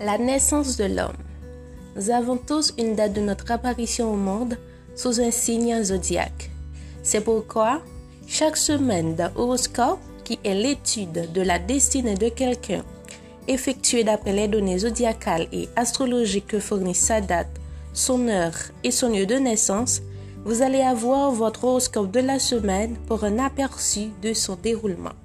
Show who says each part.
Speaker 1: La naissance de l'homme. Nous avons tous une date de notre apparition au monde sous un signe zodiaque. C'est pourquoi, chaque semaine d'un horoscope, qui est l'étude de la destinée de quelqu'un, effectuée d'après les données zodiacales et astrologiques que fournit sa date, son heure et son lieu de naissance, vous allez avoir votre horoscope de la semaine pour un aperçu de son déroulement.